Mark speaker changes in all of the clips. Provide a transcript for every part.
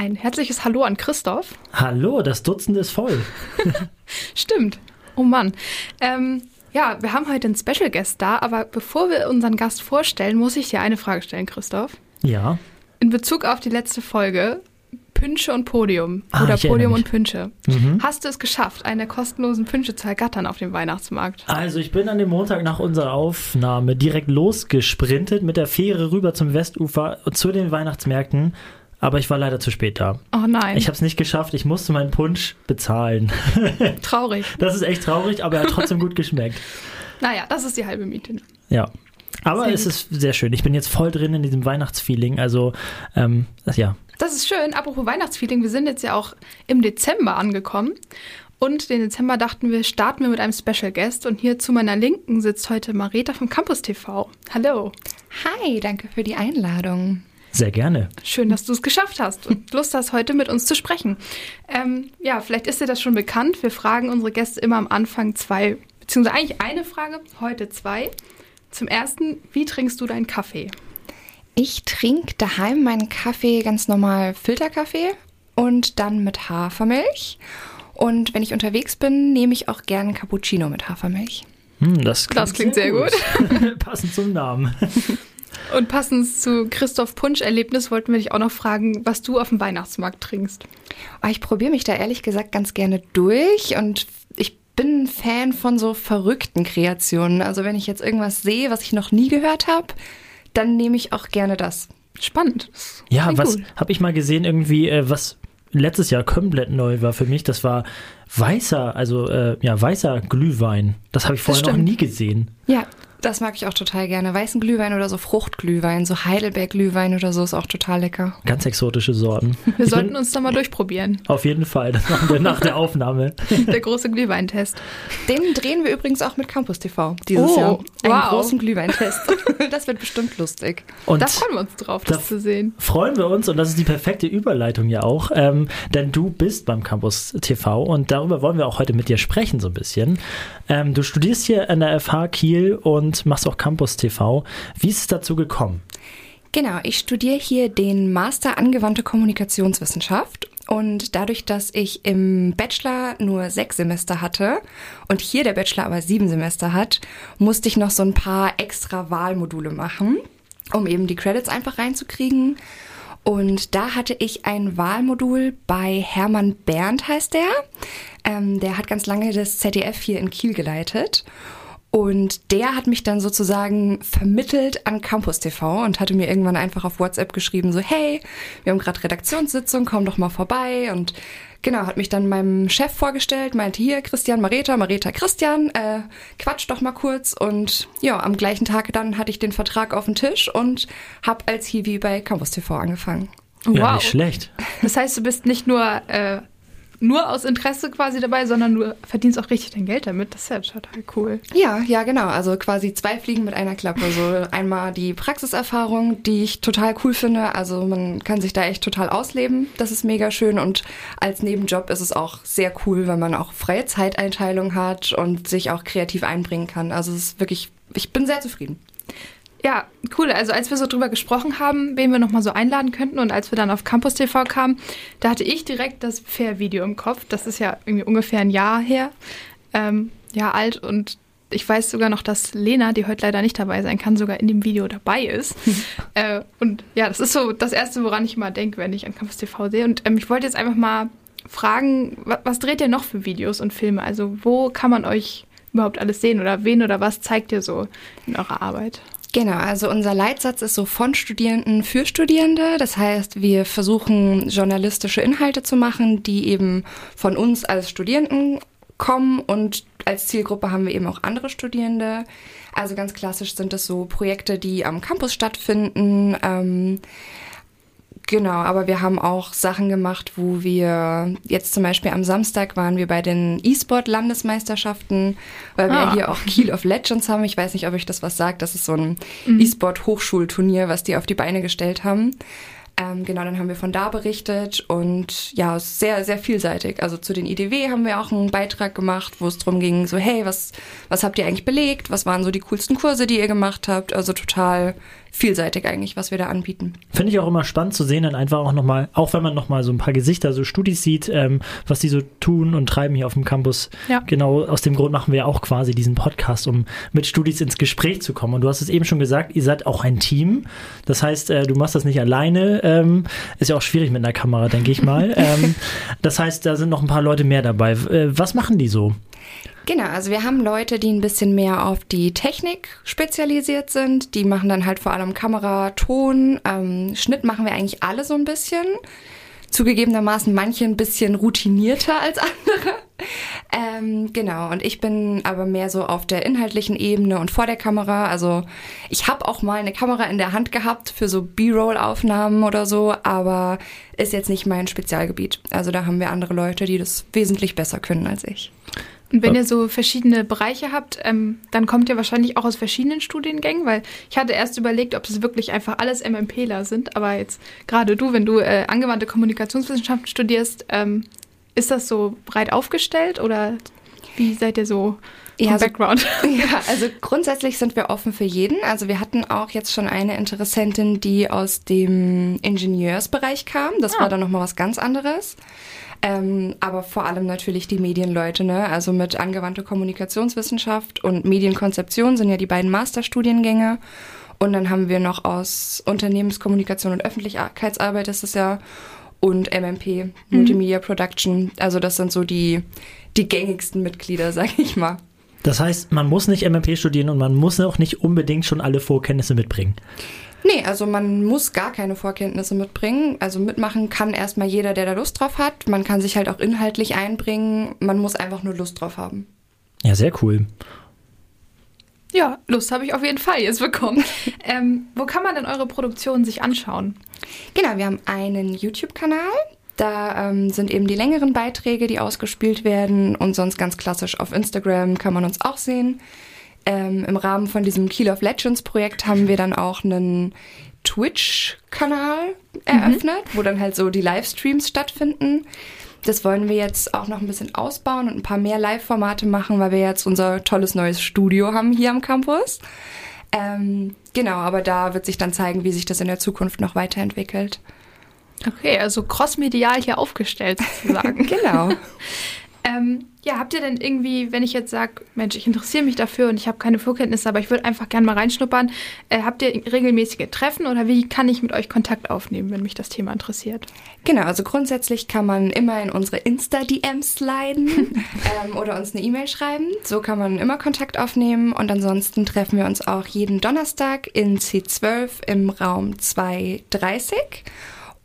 Speaker 1: Ein herzliches Hallo an Christoph.
Speaker 2: Hallo, das Dutzend ist voll.
Speaker 1: Stimmt. Oh Mann. Ähm, ja, wir haben heute einen Special Guest da, aber bevor wir unseren Gast vorstellen, muss ich dir eine Frage stellen, Christoph.
Speaker 2: Ja.
Speaker 1: In Bezug auf die letzte Folge, Pünsche und Podium
Speaker 2: Ah,
Speaker 1: oder Podium und Pünsche.
Speaker 2: Mhm.
Speaker 1: Hast du es geschafft, eine kostenlosen Pünsche zu ergattern auf dem Weihnachtsmarkt?
Speaker 2: Also ich bin an dem Montag nach unserer Aufnahme direkt losgesprintet mit der Fähre rüber zum Westufer zu den Weihnachtsmärkten, aber ich war leider zu spät da.
Speaker 1: Oh nein,
Speaker 2: Ich habe es nicht geschafft, ich musste meinen Punsch bezahlen.
Speaker 1: traurig.
Speaker 2: Das ist echt traurig, aber er hat trotzdem gut geschmeckt.
Speaker 1: Naja, das ist die halbe Miete.
Speaker 2: Ja. Aber
Speaker 1: Sehr
Speaker 2: es
Speaker 1: gut.
Speaker 2: ist sehr schön. Ich bin jetzt voll drin in diesem Weihnachtsfeeling. Also, ähm, ja.
Speaker 1: Das ist schön. Apropos Weihnachtsfeeling, wir sind jetzt ja auch im Dezember angekommen. Und den Dezember dachten wir, starten wir mit einem Special Guest. Und hier zu meiner Linken sitzt heute Marita vom Campus TV. Hallo.
Speaker 3: Hi, danke für die Einladung.
Speaker 2: Sehr gerne.
Speaker 1: Schön, dass du es geschafft hast und Lust hast, heute mit uns zu sprechen. Ähm, ja, vielleicht ist dir das schon bekannt. Wir fragen unsere Gäste immer am Anfang zwei, beziehungsweise eigentlich eine Frage, heute zwei. Zum ersten, wie trinkst du deinen Kaffee?
Speaker 3: Ich trinke daheim meinen Kaffee ganz normal Filterkaffee und dann mit Hafermilch. Und wenn ich unterwegs bin, nehme ich auch gern Cappuccino mit Hafermilch.
Speaker 2: Hm, das klingt,
Speaker 1: Das klingt sehr
Speaker 2: Passend zum Namen.
Speaker 1: Und passend zu Christoph Punsch-Erlebnis wollten wir dich auch noch fragen, was du auf dem Weihnachtsmarkt trinkst.
Speaker 3: Oh, ich probiere mich da ehrlich gesagt ganz gerne durch und ich bin ein Fan von so verrückten Kreationen. Also wenn ich jetzt irgendwas sehe, was ich noch nie gehört habe, dann nehme ich auch gerne das.
Speaker 1: Spannend. Das
Speaker 2: Ja,
Speaker 1: klingt
Speaker 2: was habe ich mal gesehen, irgendwie, äh, was letztes Jahr komplett neu war für mich, das war weißer, also äh, ja, weißer Glühwein. Das habe ich vorher noch nie gesehen.
Speaker 3: Ja, das mag ich auch total gerne. Weißen Glühwein oder so Fruchtglühwein, so Heidelberg-Glühwein oder so ist auch total lecker.
Speaker 2: Ganz exotische Sorten.
Speaker 1: Wir
Speaker 2: Ich
Speaker 1: sollten
Speaker 2: bin-
Speaker 1: uns da mal durchprobieren.
Speaker 2: Auf jeden Fall, das machen wir nach der Aufnahme.
Speaker 1: Der große Glühweintest.
Speaker 3: Den drehen wir übrigens auch mit Campus TV dieses
Speaker 1: Oh,
Speaker 3: Jahr. Einen
Speaker 1: wow.
Speaker 3: großen Glühweintest. das wird bestimmt lustig.
Speaker 2: Und
Speaker 1: Da freuen wir uns drauf, das
Speaker 2: da-
Speaker 1: zu sehen.
Speaker 2: freuen wir uns und das ist die perfekte Überleitung ja auch, ähm, denn du bist beim Campus TV und darüber wollen wir auch heute mit dir sprechen so ein bisschen. Ähm, du studierst hier an der FH Kiel und machst auch Campus TV. Wie ist es dazu gekommen?
Speaker 3: Genau, ich studiere hier den Master Angewandte Kommunikationswissenschaft. Und dadurch, dass ich im Bachelor nur sechs Semester hatte und hier der Bachelor aber sieben Semester hat, musste ich noch so ein paar extra Wahlmodule machen, um eben die Credits einfach reinzukriegen. Und da hatte ich ein Wahlmodul bei Hermann Berndt, heißt der. Ähm, der hat ganz lange das ZDF hier in Kiel geleitet. Und der hat mich dann sozusagen vermittelt an Campus TV und hatte mir irgendwann einfach auf WhatsApp geschrieben, so, hey, wir haben gerade Redaktionssitzung, komm doch mal vorbei. Und genau, hat mich dann meinem Chef vorgestellt, meinte hier, Christian Mareta, Mareta Christian, äh, quatsch doch mal kurz. Und ja, am gleichen Tag dann hatte ich den Vertrag auf dem Tisch und habe als Hiwi bei Campus TV angefangen.
Speaker 2: Ja,
Speaker 1: Wow.
Speaker 2: nicht schlecht.
Speaker 1: Das heißt, du bist nicht nur, äh, nur aus Interesse quasi dabei, sondern du verdienst auch richtig dein Geld damit. Das ist ja total cool.
Speaker 3: Ja, ja, genau. Also quasi zwei Fliegen mit einer Klappe. So einmal die Praxiserfahrung, die ich total cool finde. Also man kann sich da echt total ausleben. Das ist mega schön. Und als Nebenjob ist es auch sehr cool, weil man auch freie Zeiteinteilung hat und sich auch kreativ einbringen kann. Also es ist wirklich, ich bin sehr zufrieden.
Speaker 1: Ja, cool. Also als wir so drüber gesprochen haben, wen wir nochmal so einladen könnten und als wir dann auf Campus TV kamen, da hatte ich direkt das Fair-Video im Kopf. Das ist ja irgendwie ungefähr ein Jahr her, ähm, Jahr alt und ich weiß sogar noch, dass Lena, die heute leider nicht dabei sein kann, sogar in dem Video dabei ist. äh, und ja, das ist so das Erste, woran ich mal denke, wenn ich an Campus TV sehe. Und ähm, ich wollte jetzt einfach mal fragen, was, was dreht ihr noch für Videos und Filme? Also wo kann man euch überhaupt alles sehen oder wen oder was zeigt ihr so in eurer Arbeit?
Speaker 3: Genau, also unser Leitsatz ist so von Studierenden für Studierende. Das heißt, wir versuchen journalistische Inhalte zu machen, die eben von uns als Studierenden kommen und als Zielgruppe haben wir eben auch andere Studierende. Also ganz klassisch sind es so Projekte, die am Campus stattfinden. Ähm, Genau, aber wir haben auch Sachen gemacht, wo wir jetzt zum Beispiel am Samstag waren wir bei den E-Sport-Landesmeisterschaften, weil wir
Speaker 1: Ah.
Speaker 3: hier auch Kiel of Legends haben. Ich weiß nicht, ob euch das was sagt. Das ist so ein
Speaker 1: Mhm.
Speaker 3: E-Sport-Hochschulturnier, was die auf die Beine gestellt haben. Ähm, genau, dann haben wir von da berichtet und ja, sehr, sehr vielseitig. Also zu den IDW haben wir auch einen Beitrag gemacht, wo es darum ging, so hey, was, was habt ihr eigentlich belegt? Was waren so die coolsten Kurse, die ihr gemacht habt? Also total vielseitig eigentlich, was wir da anbieten.
Speaker 2: Finde ich auch immer spannend zu sehen, dann einfach auch nochmal, auch wenn man nochmal so ein paar Gesichter, so Studis sieht, ähm, was die so tun und treiben hier auf dem Campus.
Speaker 1: Ja.
Speaker 2: Genau aus dem Grund machen wir auch quasi diesen Podcast, um mit Studis ins Gespräch zu kommen. Und du hast es eben schon gesagt, ihr seid auch ein Team. Das heißt, äh, du machst das nicht alleine. Ähm, ist ja auch schwierig mit einer Kamera, denke ich mal. ähm, das heißt, da sind noch ein paar Leute mehr dabei. Äh, was machen die so?
Speaker 3: Genau, also wir haben Leute, die ein bisschen mehr auf die Technik spezialisiert sind. Die machen dann halt vor allem Kamera, Ton, ähm, Schnitt machen wir eigentlich alle so ein bisschen. Zugegebenermaßen manche ein bisschen routinierter als andere. Ähm, genau, und ich bin aber mehr so auf der inhaltlichen Ebene und vor der Kamera. Also ich habe auch mal eine Kamera in der Hand gehabt für so B-Roll-Aufnahmen oder so, aber ist jetzt nicht mein Spezialgebiet. Also da haben wir andere Leute, die das wesentlich besser können als ich.
Speaker 1: Und wenn ihr so verschiedene Bereiche habt, ähm, dann kommt ihr wahrscheinlich auch aus verschiedenen Studiengängen, weil ich hatte erst überlegt, ob das wirklich einfach alles MMPler sind, aber jetzt gerade du, wenn du äh, angewandte Kommunikationswissenschaften studierst, ähm, ist das so breit aufgestellt oder wie seid ihr so vom
Speaker 3: Ja, so-
Speaker 1: Background?
Speaker 3: Ja, also grundsätzlich sind wir offen für jeden. Also wir hatten auch jetzt schon eine Interessentin, die aus dem Ingenieursbereich kam. Das
Speaker 1: Ah.
Speaker 3: war dann nochmal was ganz anderes. Ähm, aber vor allem natürlich die Medienleute, ne? Also mit angewandte Kommunikationswissenschaft und Medienkonzeption sind ja die beiden Masterstudiengänge. Und dann haben wir noch aus Unternehmenskommunikation und Öffentlichkeitsarbeit, das ist ja, und MMP, Multimedia Production. Also das sind so die, die gängigsten Mitglieder, sag ich mal.
Speaker 2: Das heißt, man muss nicht MMP studieren und man muss auch nicht unbedingt schon alle Vorkenntnisse mitbringen.
Speaker 3: Nee, also man muss gar keine Vorkenntnisse mitbringen. Also mitmachen kann erstmal jeder, der da Lust drauf hat. Man kann sich halt auch inhaltlich einbringen. Man muss einfach nur Lust drauf haben.
Speaker 2: Ja, sehr cool.
Speaker 1: Ja, Lust habe ich auf jeden Fall jetzt bekommen. ähm, wo kann man denn eure Produktion sich anschauen?
Speaker 3: Genau, wir haben einen YouTube-Kanal. Da ähm, sind eben die längeren Beiträge, die ausgespielt werden. Und sonst ganz klassisch auf Instagram kann man uns auch sehen. Ähm, Im Rahmen von diesem Kiel of Legends Projekt haben wir dann auch einen Twitch-Kanal eröffnet, wo dann halt so die Livestreams stattfinden. Das wollen wir jetzt auch noch ein bisschen ausbauen und ein paar mehr Live-Formate machen, weil wir jetzt unser tolles neues Studio haben hier am Campus. Ähm, genau, aber da wird sich dann zeigen, wie sich das in der Zukunft noch weiterentwickelt.
Speaker 1: Okay, also crossmedial hier aufgestellt sozusagen.
Speaker 3: Genau.
Speaker 1: Ähm, ja, habt ihr denn irgendwie, wenn ich jetzt sage, Mensch, ich interessiere mich dafür und ich habe keine Vorkenntnisse, aber ich würde einfach gerne mal reinschnuppern, äh, habt ihr regelmäßige Treffen oder wie kann ich mit euch Kontakt aufnehmen, wenn mich das Thema interessiert?
Speaker 3: Genau, also grundsätzlich kann man immer in unsere Insta-DMs sliden ähm, oder uns eine E-Mail schreiben. So kann man immer Kontakt aufnehmen und ansonsten treffen wir uns auch jeden Donnerstag in C12 im Raum 230.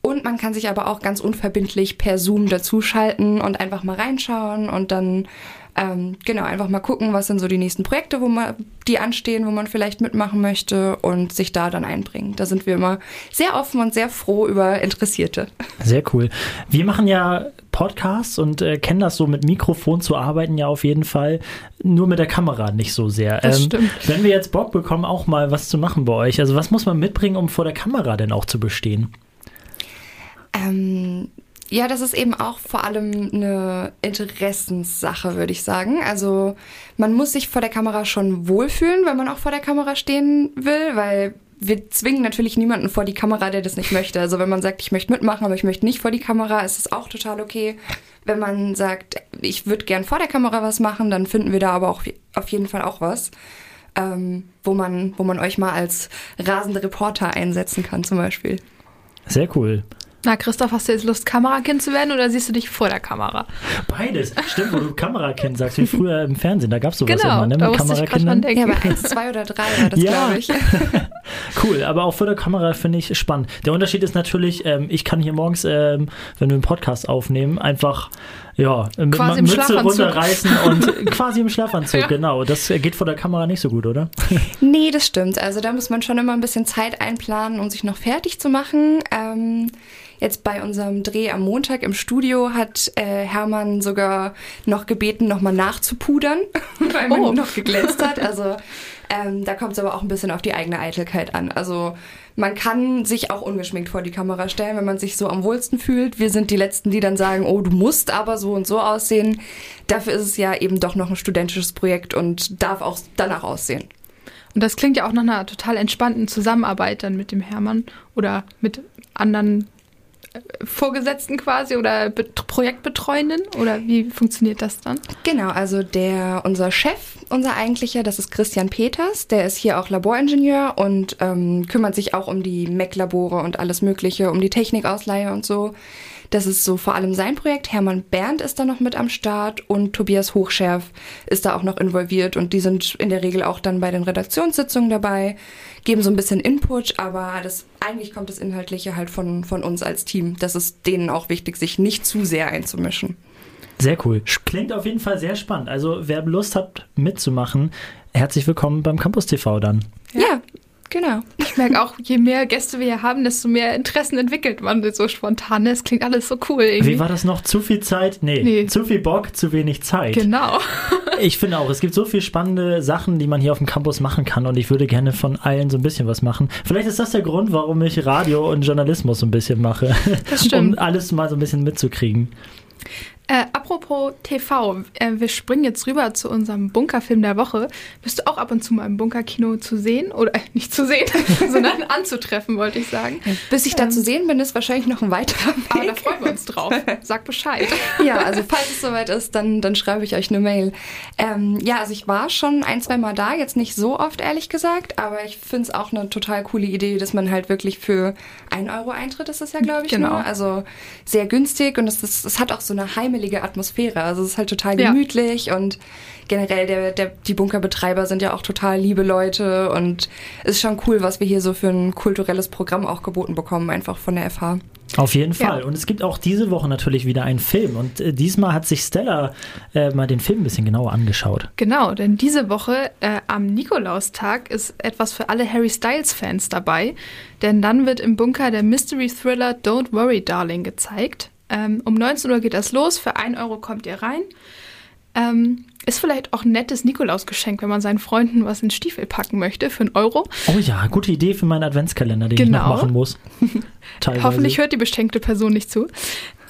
Speaker 3: Und man kann sich aber auch ganz unverbindlich per Zoom dazuschalten und einfach mal reinschauen und dann ähm, genau einfach mal gucken, was sind so die nächsten Projekte, wo man die anstehen, wo man vielleicht mitmachen möchte und sich da dann einbringen. Da sind wir immer sehr offen und sehr froh über Interessierte.
Speaker 2: Sehr cool. Wir machen ja Podcasts und äh, kennen das so mit Mikrofon zu arbeiten ja auf jeden Fall. Nur mit der Kamera nicht so sehr. Ähm,
Speaker 1: Das stimmt.
Speaker 2: Wenn wir jetzt Bock bekommen, auch mal was zu machen bei euch, also was muss man mitbringen, um vor der Kamera denn auch zu bestehen?
Speaker 3: Ähm, ja, das ist eben auch vor allem eine Interessenssache, würde ich sagen. Also man muss sich vor der Kamera schon wohlfühlen, wenn man auch vor der Kamera stehen will, weil wir zwingen natürlich niemanden vor die Kamera, der das nicht möchte. Also wenn man sagt, ich möchte mitmachen, aber ich möchte nicht vor die Kamera, ist es auch total okay. Wenn man sagt, ich würde gern vor der Kamera was machen, dann finden wir da aber auch auf jeden Fall auch was, ähm, wo man, wo man euch mal als rasende Reporter einsetzen kann, zum Beispiel.
Speaker 2: Sehr cool.
Speaker 1: Na, Christoph, hast du jetzt Lust, Kamerakind zu werden oder siehst du dich vor der Kamera?
Speaker 2: Beides. Stimmt, wo du Kamerakind sagst, wie früher im Fernsehen. Da gab es sowas
Speaker 1: genau,
Speaker 2: immer, ne?
Speaker 1: da
Speaker 2: Mit
Speaker 1: musste ich gerade dran
Speaker 2: Kamerakindern.
Speaker 1: denken.
Speaker 3: Ja, bei 1, 2 oder 3 war das,
Speaker 2: Ja.
Speaker 3: glaube ich.
Speaker 2: Cool, aber auch vor der Kamera finde ich spannend. Der Unterschied ist natürlich, ähm, ich kann hier morgens, ähm, wenn wir einen Podcast aufnehmen, einfach ja, mit
Speaker 1: Quasi im
Speaker 2: Mütze
Speaker 1: Schlafanzug.
Speaker 2: runterreißen und quasi im Schlafanzug,
Speaker 1: Ja.
Speaker 2: genau. Das geht vor der Kamera nicht so gut, oder?
Speaker 3: Nee, das stimmt. Also da muss man schon immer ein bisschen Zeit einplanen, um sich noch fertig zu machen. Ähm, jetzt bei unserem Dreh am Montag im Studio hat äh, Hermann sogar noch gebeten, nochmal nachzupudern, weil man
Speaker 1: Oh.
Speaker 3: noch geglänzt hat. Also ähm, da kommt es aber auch ein bisschen auf die eigene Eitelkeit an. Also man kann sich auch ungeschminkt vor die Kamera stellen, wenn man sich so am wohlsten fühlt. Wir sind die Letzten, die dann sagen, oh, du musst aber so und so aussehen. Dafür ist es ja eben doch noch ein studentisches Projekt und darf auch danach aussehen.
Speaker 1: Und das klingt ja auch nach einer total entspannten Zusammenarbeit dann mit dem Hermann oder mit anderen Vorgesetzten quasi oder Bet Projektbetreuenden oder wie funktioniert das dann?
Speaker 3: Genau, also der unser Chef, unser eigentlicher, das ist Christian Peters, der ist hier auch Laboringenieur und ähm, kümmert sich auch um die Mac-Labore und alles Mögliche, um die Technikausleihe und so. Das ist so vor allem sein Projekt. Hermann Berndt ist da noch mit am Start und Tobias Hochschärf ist da auch noch involviert und die sind in der Regel auch dann bei den Redaktionssitzungen dabei, geben so ein bisschen Input, aber das eigentlich kommt das Inhaltliche halt von, von uns als Team. Das ist denen auch wichtig, sich nicht zu sehr einzumischen.
Speaker 2: Sehr cool. Klingt auf jeden Fall sehr spannend. Also, wer Lust hat mitzumachen, herzlich willkommen beim Campus TV dann.
Speaker 3: ja genau.
Speaker 1: Ich merke auch, je mehr Gäste wir hier haben, desto mehr Interessen entwickelt man so spontan. Es klingt alles so cool irgendwie.
Speaker 2: Wie war das noch? Zu viel Zeit? Nee,
Speaker 1: Nee.
Speaker 2: zu viel Bock, zu wenig Zeit.
Speaker 1: Genau.
Speaker 2: Ich finde auch, es gibt so viele spannende Sachen, die man hier auf dem Campus machen kann und ich würde gerne von allen so ein bisschen was machen. Vielleicht ist das der Grund, warum ich Radio und Journalismus so ein bisschen mache.
Speaker 1: Das stimmt.
Speaker 2: Um alles mal so ein bisschen mitzukriegen.
Speaker 1: Äh, apropos TV, äh, wir springen jetzt rüber zu unserem Bunkerfilm der Woche. Bist du auch ab und zu mal im Bunkerkino zu sehen? Oder äh, nicht zu sehen, sondern anzutreffen, wollte ich sagen.
Speaker 3: Bis ich da zu sehen bin, ist wahrscheinlich noch ein weiterer Weg.
Speaker 1: Aber da freuen wir uns drauf. Sag Bescheid.
Speaker 3: ja, also falls es soweit ist, dann, dann schreibe ich euch eine Mail. Ähm, ja, also ich war schon ein, zwei Mal da, jetzt nicht so oft, ehrlich gesagt, aber ich finde es auch eine total coole Idee, dass man halt wirklich für 1 Euro Eintritt ist das ja, glaube ich,
Speaker 1: Genau.
Speaker 3: nur. Also sehr günstig und es, ist, es hat auch so eine heimelige Atmosphäre. Also es ist halt total
Speaker 1: Ja.
Speaker 3: gemütlich und generell der, der, die Bunkerbetreiber sind ja auch total liebe Leute und es ist schon cool, was wir hier so für ein kulturelles Programm auch geboten bekommen, einfach von der FH.
Speaker 2: Auf jeden
Speaker 1: Ja.
Speaker 2: Fall. Und es gibt auch diese Woche natürlich wieder einen Film. Und äh, diesmal hat sich Stella äh, mal den Film ein bisschen genauer angeschaut.
Speaker 1: Genau, denn diese Woche äh, am Nikolaustag ist etwas für alle Harry Styles-Fans dabei. Denn dann wird im Bunker der Mystery-Thriller Don't Worry, Darling gezeigt. Ähm, um 19 Uhr geht das los, für 1 Euro kommt ihr rein. Ähm, ist vielleicht auch ein nettes Nikolausgeschenk, wenn man seinen Freunden was in den Stiefel packen möchte, für einen Euro.
Speaker 2: Oh ja, gute Idee für meinen Adventskalender, den
Speaker 1: Genau.
Speaker 2: ich noch machen muss.
Speaker 1: Hoffentlich hört die beschenkte Person nicht zu.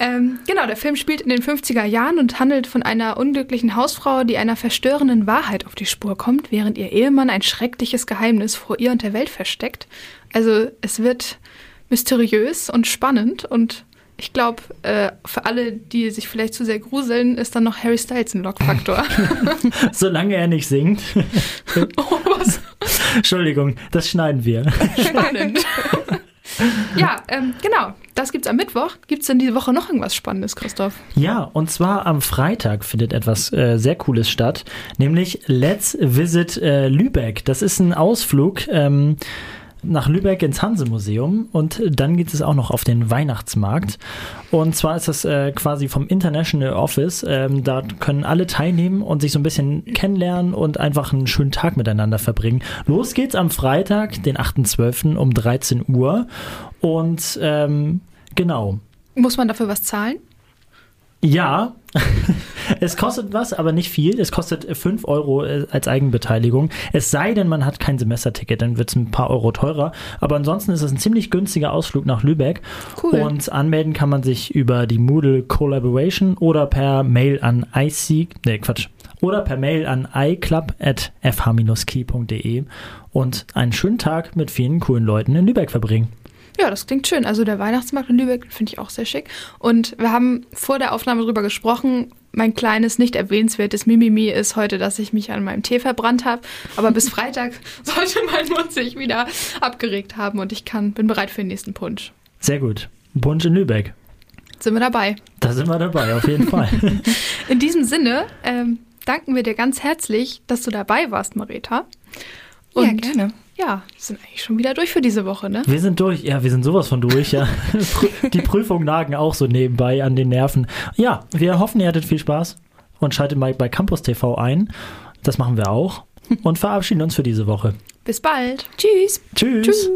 Speaker 1: Ähm, genau, der Film spielt in den 50er Jahren und handelt von einer unglücklichen Hausfrau, die einer verstörenden Wahrheit auf die Spur kommt, während ihr Ehemann ein schreckliches Geheimnis vor ihr und der Welt versteckt. Also es wird mysteriös und spannend und ich glaube, äh, für alle, die sich vielleicht zu sehr gruseln, ist dann noch Harry Styles ein Lockfaktor.
Speaker 2: Solange er nicht singt.
Speaker 1: oh, was
Speaker 2: Entschuldigung, das schneiden wir.
Speaker 1: spannend. ja, ähm, genau. Das gibt's am Mittwoch. Gibt's denn diese Woche noch irgendwas Spannendes, Christoph?
Speaker 2: Ja, und zwar am Freitag findet etwas äh, sehr Cooles statt, nämlich Let's Visit äh, Lübeck. Das ist ein Ausflug ähm, nach Lübeck ins Hanse-Museum und dann geht es auch noch auf den Weihnachtsmarkt. Und zwar ist das äh, quasi vom International Office. Ähm, da können alle teilnehmen und sich so ein bisschen kennenlernen und einfach einen schönen Tag miteinander verbringen. Los geht's am Freitag, den 8.12. um 13 Uhr. Und ähm, genau,
Speaker 1: Muss man dafür was zahlen?
Speaker 2: Ja, es kostet was, aber nicht viel. Es kostet 5 Euro äh, als Eigenbeteiligung. Es sei denn, man hat kein Semesterticket, dann wird es ein paar Euro teurer. Aber ansonsten ist es ein ziemlich günstiger Ausflug nach Lübeck.
Speaker 1: Cool.
Speaker 2: Und anmelden kann man sich über die Moodle Collaboration oder per Mail an ic, nee, Quatsch, oder per Mail an iclub.fh-key.de und einen schönen Tag mit vielen coolen Leuten in Lübeck verbringen.
Speaker 1: Ja, das klingt schön. Also der Weihnachtsmarkt in Lübeck finde ich auch sehr schick. Und wir haben vor der Aufnahme darüber gesprochen. Mein kleines, nicht erwähnenswertes Mimimi ist heute, dass ich mich an meinem Tee verbrannt habe. Aber bis Freitag sollte mein Mund sich wieder abgeregt haben und ich kann, bin bereit für den nächsten Punsch.
Speaker 2: Sehr gut. Punsch in Lübeck.
Speaker 1: Sind wir dabei?
Speaker 2: Da sind wir dabei, auf jeden Fall.
Speaker 1: In diesem Sinne ähm, danken wir dir ganz herzlich, dass du dabei warst, Marita.
Speaker 3: ja,
Speaker 1: Und
Speaker 3: gerne.
Speaker 1: Ja, sind eigentlich schon wieder durch für diese Woche, ne?
Speaker 2: Wir sind durch, ja, wir sind sowas von durch, ja. Die Prüfungen nagen auch so nebenbei an den Nerven. Ja, wir hoffen, ihr hattet viel Spaß und schaltet mal bei Campus TV ein. Das machen wir auch und verabschieden uns für diese Woche.
Speaker 1: Bis bald.
Speaker 3: Tschüss.
Speaker 2: Tschüss.
Speaker 1: Tschüss.